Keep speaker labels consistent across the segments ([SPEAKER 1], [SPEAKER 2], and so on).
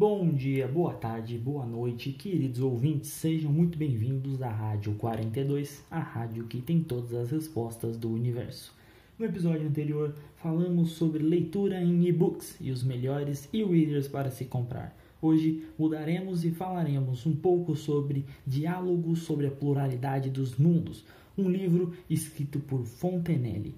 [SPEAKER 1] Bom dia, boa tarde, boa noite, queridos ouvintes, sejam muito bem-vindos à Rádio 42, a rádio que tem todas as respostas do universo. No episódio anterior, falamos sobre leitura em e-books e os melhores e-readers para se comprar. Hoje mudaremos e falaremos um pouco sobre Diálogos sobre a Pluralidade dos Mundos, um livro escrito por Fontenelle.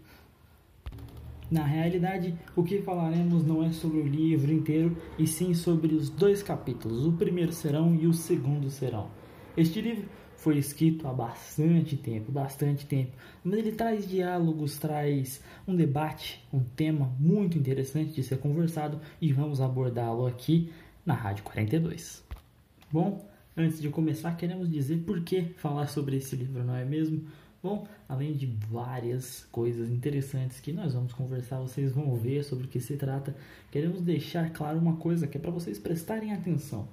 [SPEAKER 1] Na realidade, o que falaremos não é sobre o livro inteiro, e sim sobre os dois capítulos, o primeiro serão e o segundo serão. Este livro foi escrito há bastante tempo, bastante tempo, mas ele traz diálogos, traz um debate, um tema muito interessante de ser conversado e vamos abordá-lo aqui na Rádio 42. Bom, antes de começar, queremos dizer por que falar sobre esse livro, não é mesmo? Bom, além de várias coisas interessantes que nós vamos conversar, vocês vão ver sobre o que se trata, queremos deixar claro uma coisa que é para vocês prestarem atenção.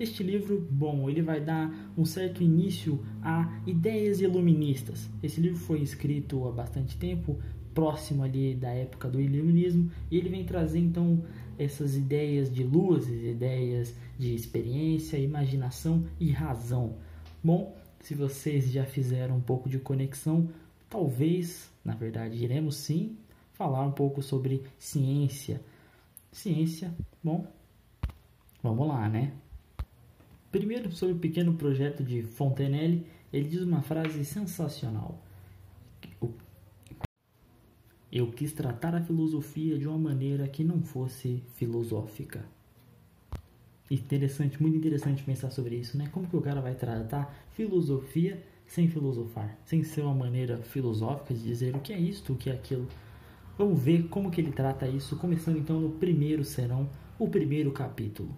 [SPEAKER 1] Este livro, bom, ele vai dar um certo início a ideias iluministas. Esse livro foi escrito há bastante tempo, próximo ali da época do iluminismo, e ele vem trazer então essas ideias de luzes, ideias de experiência, imaginação e razão. Bom, se vocês já fizeram um pouco de conexão, talvez, na verdade, iremos sim falar um pouco sobre ciência. Ciência, bom, vamos lá, né? Primeiro, sobre o pequeno projeto de Fontenelle, ele diz uma frase sensacional. Eu quis tratar a filosofia de uma maneira que não fosse filosófica. Interessante, muito interessante pensar sobre isso, né? Como que o cara vai tratar filosofia sem filosofar, sem ser uma maneira filosófica de dizer o que é isto, o que é aquilo. Vamos ver como que ele trata isso, começando então no primeiro serão, o primeiro capítulo.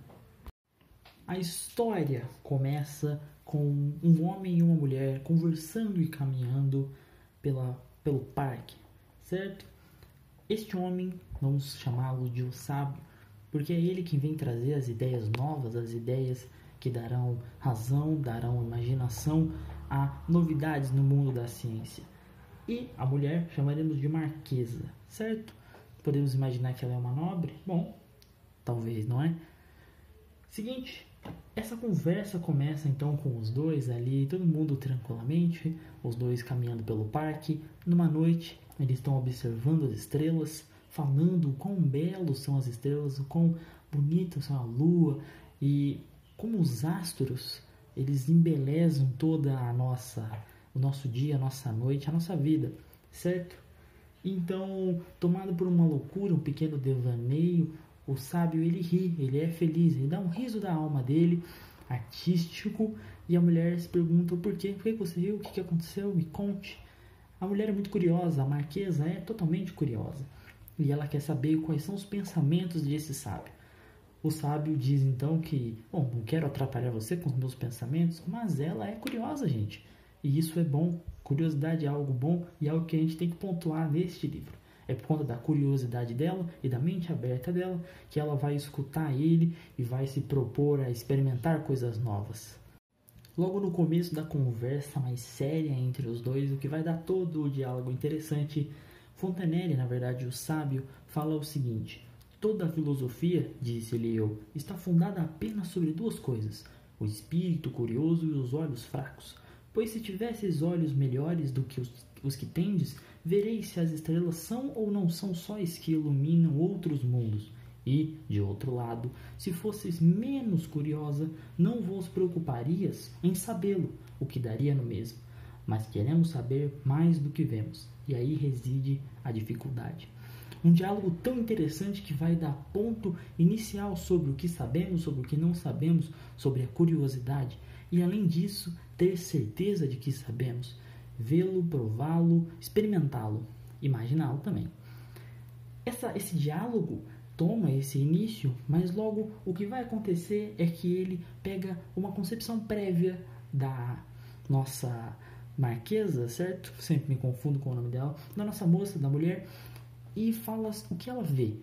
[SPEAKER 1] A história começa com um homem e uma mulher conversando e caminhando pela, pelo parque, certo? Este homem, vamos chamá-lo de o sábio, porque é ele quem vem trazer as ideias novas, as ideias que darão razão, darão imaginação a novidades no mundo da ciência. E a mulher chamaremos de marquesa, certo? Podemos imaginar que ela é uma nobre? Bom, talvez, não é? Seguinte, essa conversa começa então com os dois ali, todo mundo tranquilamente, os dois caminhando pelo parque. Numa noite, eles estão observando as estrelas, falando o quão belos são as estrelas, o quão bonitas são a lua e como os astros eles embelezam toda a nossa o nosso dia, a nossa noite, a nossa vida, certo? Então, tomado por uma loucura, um pequeno devaneio, o sábio ele ri, ele é feliz, ele dá um riso da alma dele, artístico, e a mulher se pergunta por quê? Por que você riu? O que aconteceu? Me conte. A mulher é muito curiosa, a marquesa é totalmente curiosa e ela quer saber quais são os pensamentos desse sábio. O sábio diz então que, bom, não quero atrapalhar você com os meus pensamentos, mas ela é curiosa, gente. E isso é bom. Curiosidade é algo bom e é algo que a gente tem que pontuar neste livro. É por conta da curiosidade dela e da mente aberta dela que ela vai escutar ele e vai se propor a experimentar coisas novas. Logo no começo da conversa mais séria entre os dois, o que vai dar todo o diálogo interessante Fontenelle, na verdade, o sábio, fala o seguinte: Toda a filosofia, disse-lhe eu, está fundada apenas sobre duas coisas: o espírito curioso e os olhos fracos. Pois se tivesses olhos melhores do que os, os que tendes, vereis se as estrelas são ou não são sóis que iluminam outros mundos. E, de outro lado, se fosses menos curiosa, não vos preocuparias em sabê-lo, o que daria no mesmo mas queremos saber mais do que vemos, e aí reside a dificuldade. Um diálogo tão interessante que vai dar ponto inicial sobre o que sabemos, sobre o que não sabemos, sobre a curiosidade, e além disso, ter certeza de que sabemos, vê-lo, prová-lo, experimentá-lo, imaginá-lo também. Essa, esse diálogo toma esse início, mas logo o que vai acontecer é que ele pega uma concepção prévia da nossa Marquesa, certo? Sempre me confundo com o nome dela. Da nossa moça, da mulher. E fala o que ela vê.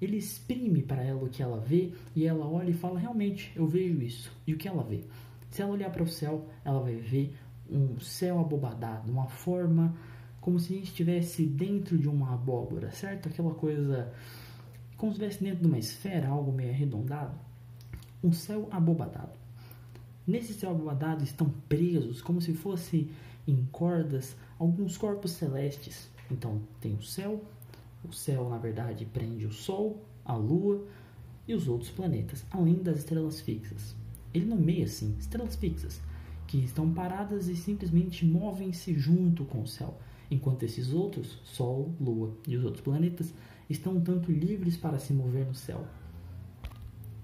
[SPEAKER 1] Ele exprime para ela o que ela vê e ela olha e fala: Realmente, eu vejo isso. E o que ela vê? Se ela olhar para o céu, ela vai ver um céu abobadado, uma forma como se a gente estivesse dentro de uma abóbora, certo? Aquela coisa como se estivesse dentro de uma esfera, algo meio arredondado. um céu abobadado. Nesse céu abobadado estão presos, como se fosse em cordas, alguns corpos celestes. Então tem o céu, o céu na verdade prende o Sol, a Lua e os outros planetas, além das estrelas fixas. Ele nomeia assim estrelas fixas, que estão paradas e simplesmente movem-se junto com o céu, enquanto esses outros, Sol, Lua e os outros planetas, estão tanto livres para se mover no céu.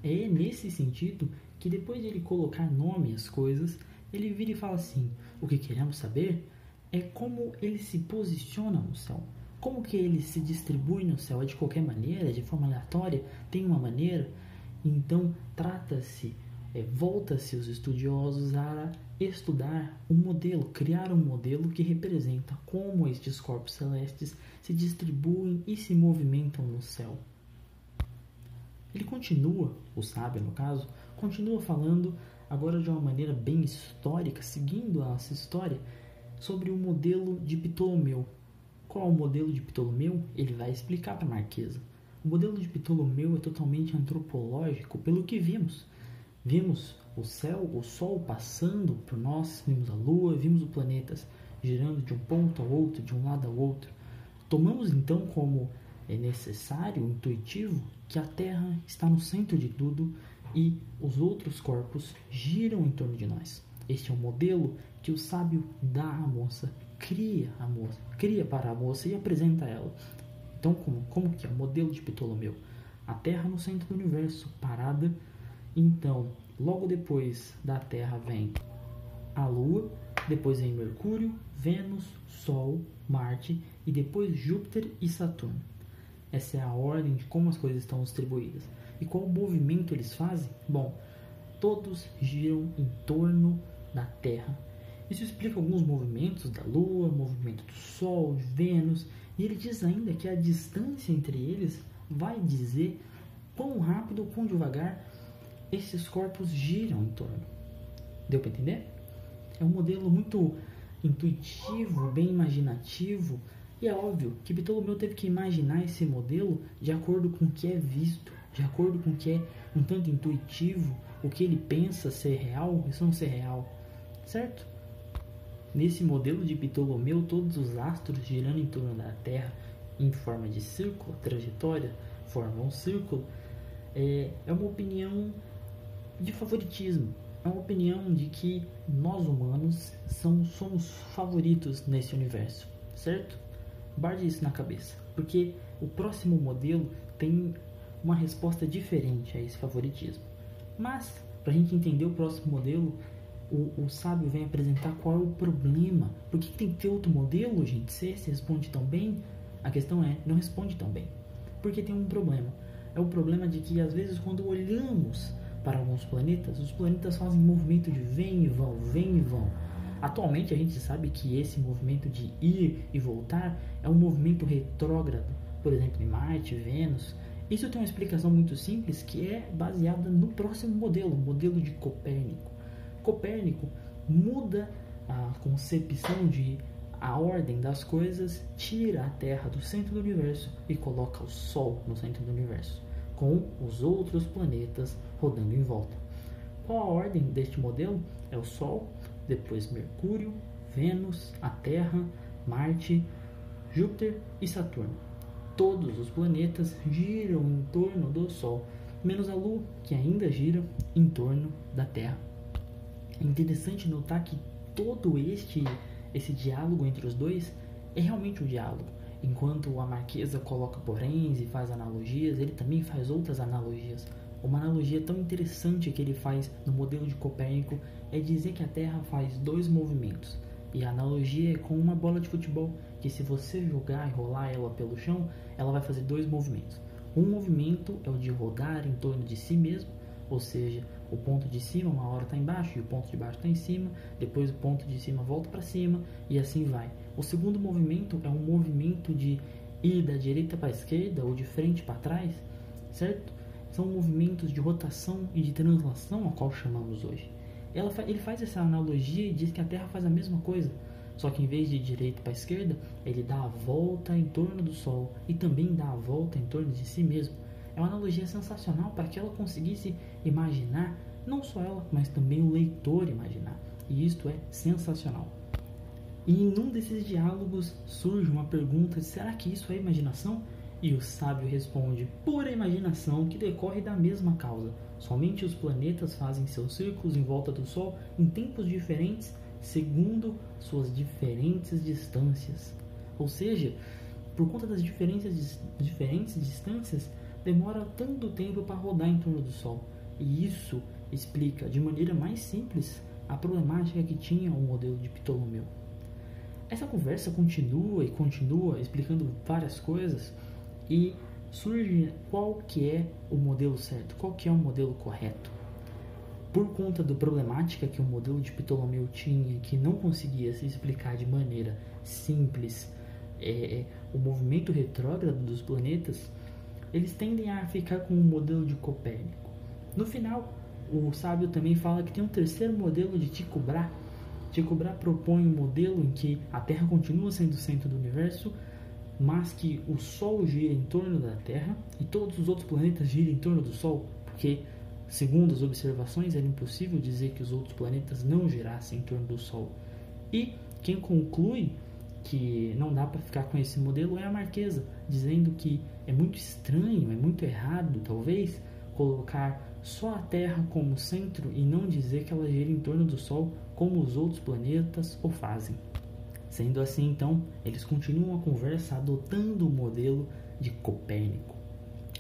[SPEAKER 1] É nesse sentido que depois de ele colocar nome às coisas, ele vira e fala assim: o que queremos saber é como ele se posiciona no céu. Como que ele se distribui no céu? É de qualquer maneira, de forma aleatória? Tem uma maneira? Então, trata-se, é, volta-se os estudiosos a estudar um modelo, criar um modelo que representa como estes corpos celestes se distribuem e se movimentam no céu. Ele continua, o sábio no caso, continua falando agora de uma maneira bem histórica, seguindo essa história, sobre o modelo de Ptolomeu. Qual é o modelo de Ptolomeu? Ele vai explicar para a Marquesa. O modelo de Ptolomeu é totalmente antropológico, pelo que vimos. Vimos o céu, o sol passando por nós, vimos a lua, vimos os planetas girando de um ponto ao outro, de um lado ao outro. Tomamos então como é necessário, intuitivo, que a Terra está no centro de tudo e os outros corpos giram em torno de nós. Este é o modelo que o sábio dá à moça, cria a moça, cria para a moça e apresenta a ela. Então, como, como que é o modelo de Ptolomeu? A Terra no centro do universo, parada. Então, logo depois da Terra vem a Lua, depois vem Mercúrio, Vênus, Sol, Marte e depois Júpiter e Saturno. Essa é a ordem de como as coisas estão distribuídas. E qual movimento eles fazem? Bom, todos giram em torno da Terra. Isso explica alguns movimentos da Lua, movimento do Sol, de Vênus, e ele diz ainda que a distância entre eles vai dizer quão rápido ou quão devagar esses corpos giram em torno. Deu para entender? É um modelo muito intuitivo, bem imaginativo, e é óbvio que Ptolomeu teve que imaginar esse modelo de acordo com o que é visto, de acordo com o que é um tanto intuitivo, o que ele pensa ser real, isso não ser real, certo? Nesse modelo de Ptolomeu, todos os astros girando em torno da Terra em forma de círculo, trajetória, formam um círculo, é, é uma opinião de favoritismo. É uma opinião de que nós humanos são, somos favoritos nesse universo, certo? Guarde isso na cabeça, porque o próximo modelo tem uma resposta diferente a esse favoritismo. Mas, para a gente entender o próximo modelo, o, o, sábio vem apresentar qual é o problema. Por que, que tem que ter outro modelo, gente? Se esse responde tão bem, a questão é, não responde tão bem. Porque tem um problema. É o problema de que, às vezes, quando olhamos para alguns planetas, os planetas fazem movimento de vem e vão, vem e vão. Atualmente a gente sabe que esse movimento de ir e voltar é um movimento retrógrado, por exemplo, em Marte, Vênus. Isso tem uma explicação muito simples que é baseada no próximo modelo, o modelo de Copérnico. Copérnico muda a concepção de a ordem das coisas, tira a Terra do centro do universo e coloca o Sol no centro do universo, com os outros planetas rodando em volta. Qual a ordem deste modelo? É o Sol, depois Mercúrio, Vênus, a Terra, Marte, Júpiter e Saturno. Todos os planetas giram em torno do Sol, menos a Lua, que ainda gira em torno da Terra. É interessante notar que todo este esse diálogo entre os dois é realmente um diálogo. Enquanto a Marquesa coloca poréns e faz analogias, ele também faz outras analogias. Uma analogia tão interessante que ele faz no modelo de Copérnico é dizer que a Terra faz dois movimentos. E a analogia é com uma bola de futebol, que se você jogar e rolar ela pelo chão, ela vai fazer dois movimentos. Um movimento é o de rodar em torno de si mesmo, ou seja, o ponto de cima uma hora está embaixo e o ponto de baixo está em cima, depois o ponto de cima volta para cima e assim vai. O segundo movimento é um movimento de ir da direita para a esquerda ou de frente para trás, certo? São movimentos de rotação e de translação, a qual chamamos hoje. Ela, ele faz essa analogia e diz que a Terra faz a mesma coisa, só que em vez de direita para esquerda, ele dá a volta em torno do Sol e também dá a volta em torno de si mesmo. É uma analogia sensacional para que ela conseguisse imaginar, não só ela, mas também o leitor imaginar. E isto é sensacional. E em um desses diálogos surge uma pergunta: será que isso é imaginação? E o sábio responde: pura imaginação que decorre da mesma causa. Somente os planetas fazem seus círculos em volta do Sol em tempos diferentes, segundo suas diferentes distâncias. Ou seja, por conta das diferentes, diferentes distâncias, demora tanto tempo para rodar em torno do Sol. E isso explica de maneira mais simples a problemática que tinha o modelo de Ptolomeu. Essa conversa continua e continua explicando várias coisas e surge qual que é o modelo certo, qual que é o modelo correto. Por conta da problemática que o modelo de Ptolomeu tinha, que não conseguia se explicar de maneira simples é, é, o movimento retrógrado dos planetas, eles tendem a ficar com o modelo de Copérnico. No final, o sábio também fala que tem um terceiro modelo de Tycho Brahe. Tycho Brahe propõe um modelo em que a Terra continua sendo o centro do universo, mas que o Sol gira em torno da Terra e todos os outros planetas giram em torno do Sol, porque, segundo as observações, era impossível dizer que os outros planetas não girassem em torno do Sol. E quem conclui que não dá para ficar com esse modelo é a Marquesa, dizendo que é muito estranho, é muito errado, talvez, colocar só a Terra como centro e não dizer que ela gira em torno do Sol como os outros planetas o fazem. Sendo assim, então, eles continuam a conversa adotando o modelo de Copérnico.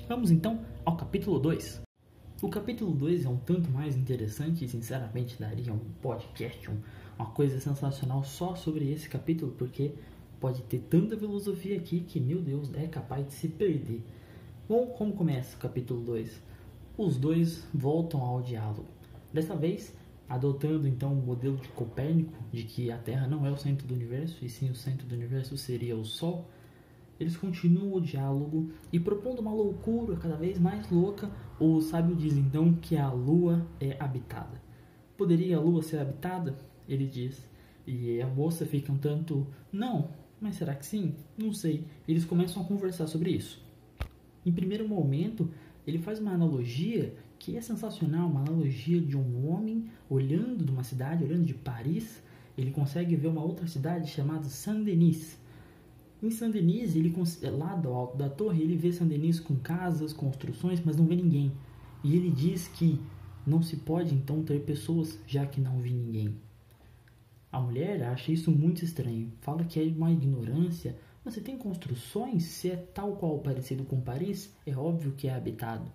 [SPEAKER 1] Vamos então ao capítulo 2. O capítulo 2 é um tanto mais interessante e, sinceramente, daria um podcast, um, uma coisa sensacional só sobre esse capítulo, porque pode ter tanta filosofia aqui que, meu Deus, é capaz de se perder. Bom, como começa o capítulo 2? Os dois voltam ao diálogo. Dessa vez, adotando então o modelo de Copérnico, de que a Terra não é o centro do universo, e sim o centro do universo seria o Sol, eles continuam o diálogo e propondo uma loucura cada vez mais louca, o sábio diz então que a Lua é habitada. Poderia a Lua ser habitada? Ele diz. E a moça fica um tanto, não, mas será que sim? Não sei. Eles começam a conversar sobre isso. Em primeiro momento, ele faz uma analogia que é sensacional, uma analogia de um homem olhando de uma cidade, olhando de Paris, ele consegue ver uma outra cidade chamada Saint-Denis. Em Saint-Denis, ele lá do alto da torre, ele vê Saint-Denis com casas, construções, mas não vê ninguém. E ele diz que não se pode então ter pessoas já que não vê ninguém. A mulher acha isso muito estranho, fala que é uma ignorância. Mas se tem construções, se é tal qual parecido com Paris, é óbvio que é habitado.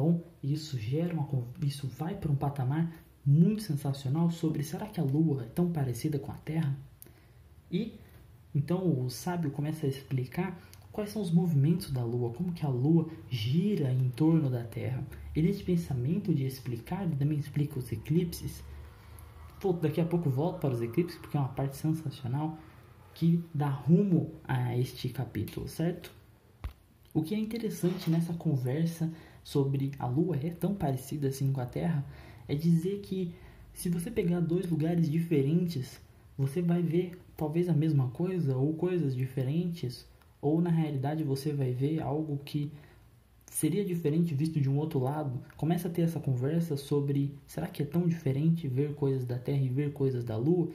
[SPEAKER 1] Bom, isso gera uma, isso vai para um patamar muito sensacional sobre será que a Lua é tão parecida com a Terra? E então o sábio começa a explicar quais são os movimentos da Lua, como que a Lua gira em torno da Terra. E nesse pensamento de explicar, ele também explica os eclipses. Daqui a pouco volto para os eclipses, porque é uma parte sensacional que dá rumo a este capítulo, certo? O que é interessante nessa conversa sobre a Lua é tão parecida assim com a Terra é dizer que se você pegar dois lugares diferentes, você vai ver talvez a mesma coisa ou coisas diferentes, ou na realidade você vai ver algo que seria diferente visto de um outro lado. Começa a ter essa conversa sobre será que é tão diferente ver coisas da Terra e ver coisas da Lua?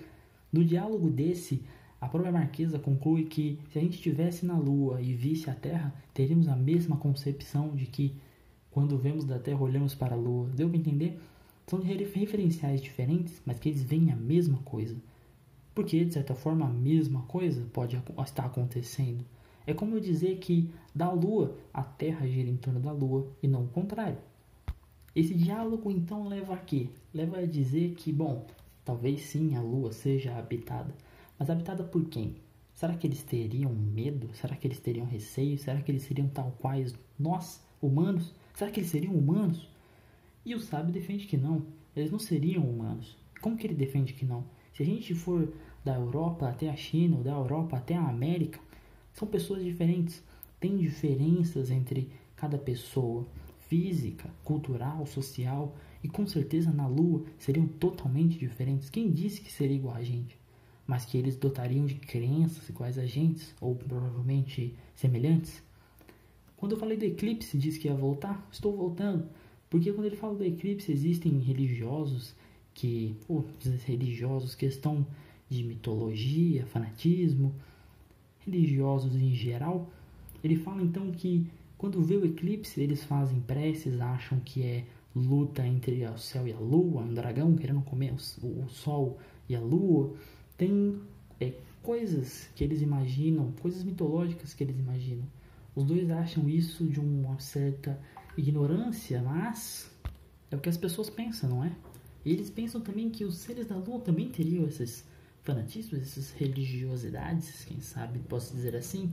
[SPEAKER 1] No diálogo desse, a própria Marquesa conclui que se a gente estivesse na Lua e visse a Terra, teríamos a mesma concepção de que quando vemos da Terra, olhamos para a Lua. Deu para entender? São referenciais diferentes, mas que eles veem a mesma coisa. Porque, de certa forma, a mesma coisa pode estar acontecendo. É como eu dizer que da Lua, a Terra gira em torno da Lua e não o contrário. Esse diálogo então leva a quê? Leva a dizer que, bom, talvez sim a Lua seja habitada. Mas habitada por quem? Será que eles teriam medo? Será que eles teriam receio? Será que eles seriam tal quais nós, humanos? Será que eles seriam humanos? E o sábio defende que não. Eles não seriam humanos. Como que ele defende que não? Se a gente for da Europa até a China, ou da Europa até a América, são pessoas diferentes. Tem diferenças entre cada pessoa, física, cultural, social, e com certeza na Lua seriam totalmente diferentes. Quem disse que seria igual a gente? Mas que eles dotariam de crenças iguais a gente, ou provavelmente semelhantes? Quando eu falei do eclipse, disse que ia voltar, estou voltando. Porque quando ele fala do eclipse, existem religiosos que, religiosos, questão de mitologia, fanatismo, religiosos em geral, ele fala então que quando vê o eclipse, eles fazem preces, acham que é luta entre o céu e a lua, um dragão querendo comer o, sol e a lua. Tem é, coisas que eles imaginam, coisas mitológicas que eles imaginam. Os dois acham isso de uma certa ignorância, mas é o que as pessoas pensam, não é? E eles pensam também que os seres da lua também teriam esses fanatismos, essas religiosidades, quem sabe posso dizer assim.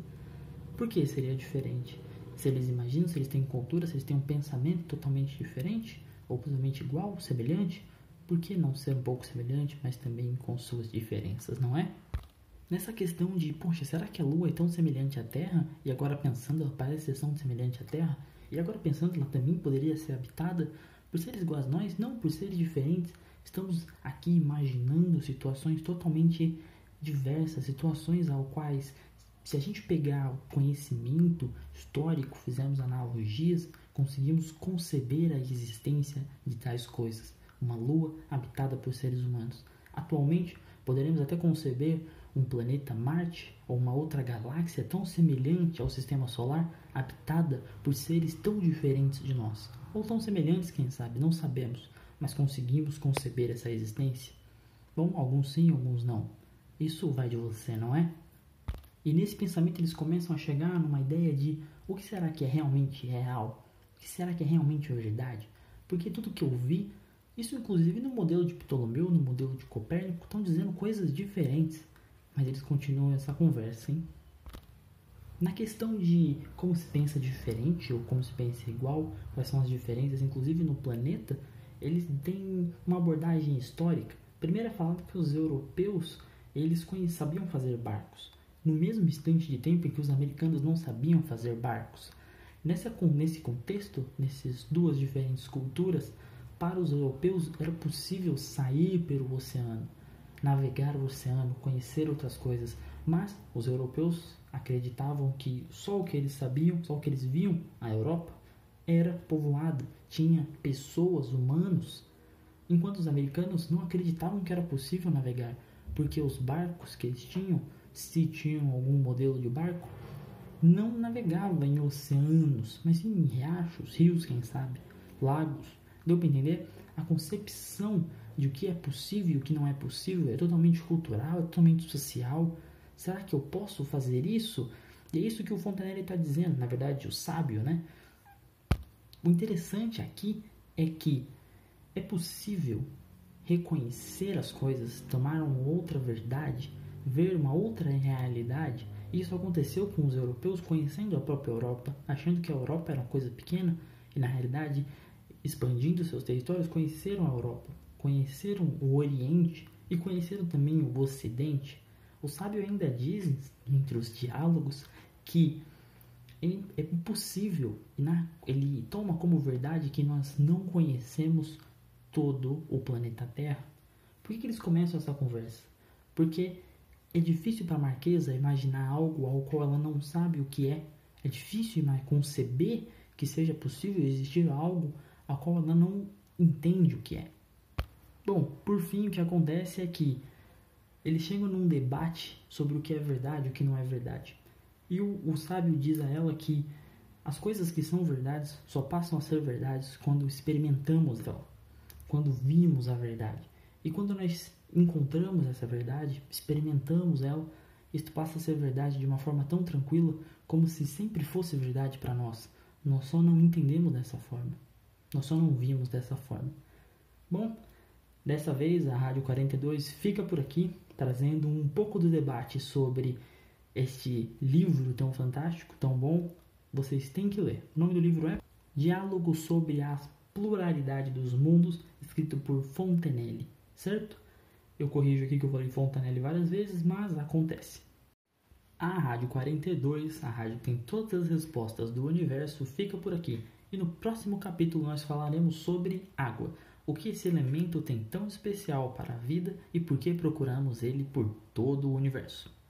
[SPEAKER 1] Por que seria diferente? Se eles imaginam, se eles têm cultura, se eles têm um pensamento totalmente diferente, ou totalmente igual, semelhante, por que não ser um pouco semelhante, mas também com suas diferenças, não é? Nessa questão de, poxa, será que a Lua é tão semelhante à Terra? E agora pensando, ela parece ser tão semelhante à Terra? E agora pensando, ela também poderia ser habitada por seres iguais a nós? Não, por seres diferentes. Estamos aqui imaginando situações totalmente diversas, situações ao quais se a gente pegar o conhecimento histórico, fizermos analogias, conseguimos conceber a existência de tais coisas. Uma lua habitada por seres humanos. Atualmente, poderemos até conceber um planeta Marte ou uma outra galáxia tão semelhante ao sistema solar, habitada por seres tão diferentes de nós. Ou tão semelhantes, quem sabe, não sabemos, mas conseguimos conceber essa existência? Bom, alguns sim, alguns não. Isso vai de você, não é? E nesse pensamento eles começam a chegar numa ideia de o que será que é realmente real? O que será que é realmente verdade? Porque tudo que eu vi, isso inclusive no modelo de Ptolomeu, no modelo de Copérnico, estão dizendo coisas diferentes. Mas eles continuam essa conversa, hein? Na questão de como se pensa diferente ou como se pensa igual, quais são as diferenças, inclusive no planeta, eles têm uma abordagem histórica. Primeiro é falando que os europeus eles sabiam fazer barcos no mesmo instante de tempo em que os americanos não sabiam fazer barcos. Nessa, nesse contexto, nessas duas diferentes culturas, para os europeus era possível sair pelo oceano, navegar o oceano, conhecer outras coisas, mas os europeus acreditavam que só o que eles sabiam, só o que eles viam, a Europa, era povoado, tinha pessoas, humanos, enquanto os americanos não acreditavam que era possível navegar, porque os barcos que eles tinham se tinham algum modelo de barco, não navegava em oceanos, mas em riachos, rios, quem sabe, lagos. Deu para entender? A concepção de o que é possível e o que não é possível é totalmente cultural, é totalmente social. Será que eu posso fazer isso? E é isso que o Fontenelle está dizendo, na verdade, o sábio, né? O interessante aqui é que é possível reconhecer as coisas, tomar uma outra verdade ver uma outra realidade. Isso aconteceu com os europeus conhecendo a própria Europa, achando que a Europa era uma coisa pequena e na realidade, expandindo seus territórios, conheceram a Europa, conheceram o Oriente e conheceram também o Ocidente. O sábio ainda diz, entre os diálogos, que é impossível, ele toma como verdade que nós não conhecemos todo o planeta Terra. Por que, eles começam essa conversa? Porque é difícil para a Marquesa imaginar algo ao qual ela não sabe o que é. É difícil conceber que seja possível existir algo ao qual ela não entende o que é. Bom, por fim, o que acontece é que eles chegam num debate sobre o que é verdade e o que não é verdade. E o, o sábio diz a ela que as coisas que são verdades só passam a ser verdades quando experimentamos ela, quando vimos a verdade. E quando nós encontramos essa verdade, experimentamos ela, isto passa a ser verdade de uma forma tão tranquila como se sempre fosse verdade para nós. Nós só não entendemos dessa forma. Nós só não vimos dessa forma. Bom, dessa vez a Rádio 42 fica por aqui, trazendo um pouco do debate sobre este livro tão fantástico, tão bom. Vocês têm que ler. O nome do livro é Diálogo sobre a Pluralidade dos Mundos, escrito por Fontenelle, certo? Eu corrijo aqui que eu falei Fontanelli várias vezes, mas acontece. A Rádio 42, a rádio que tem todas as respostas do universo, fica por aqui. E no próximo capítulo nós falaremos sobre água. O que esse elemento tem tão especial para a vida e por que procuramos ele por todo o universo.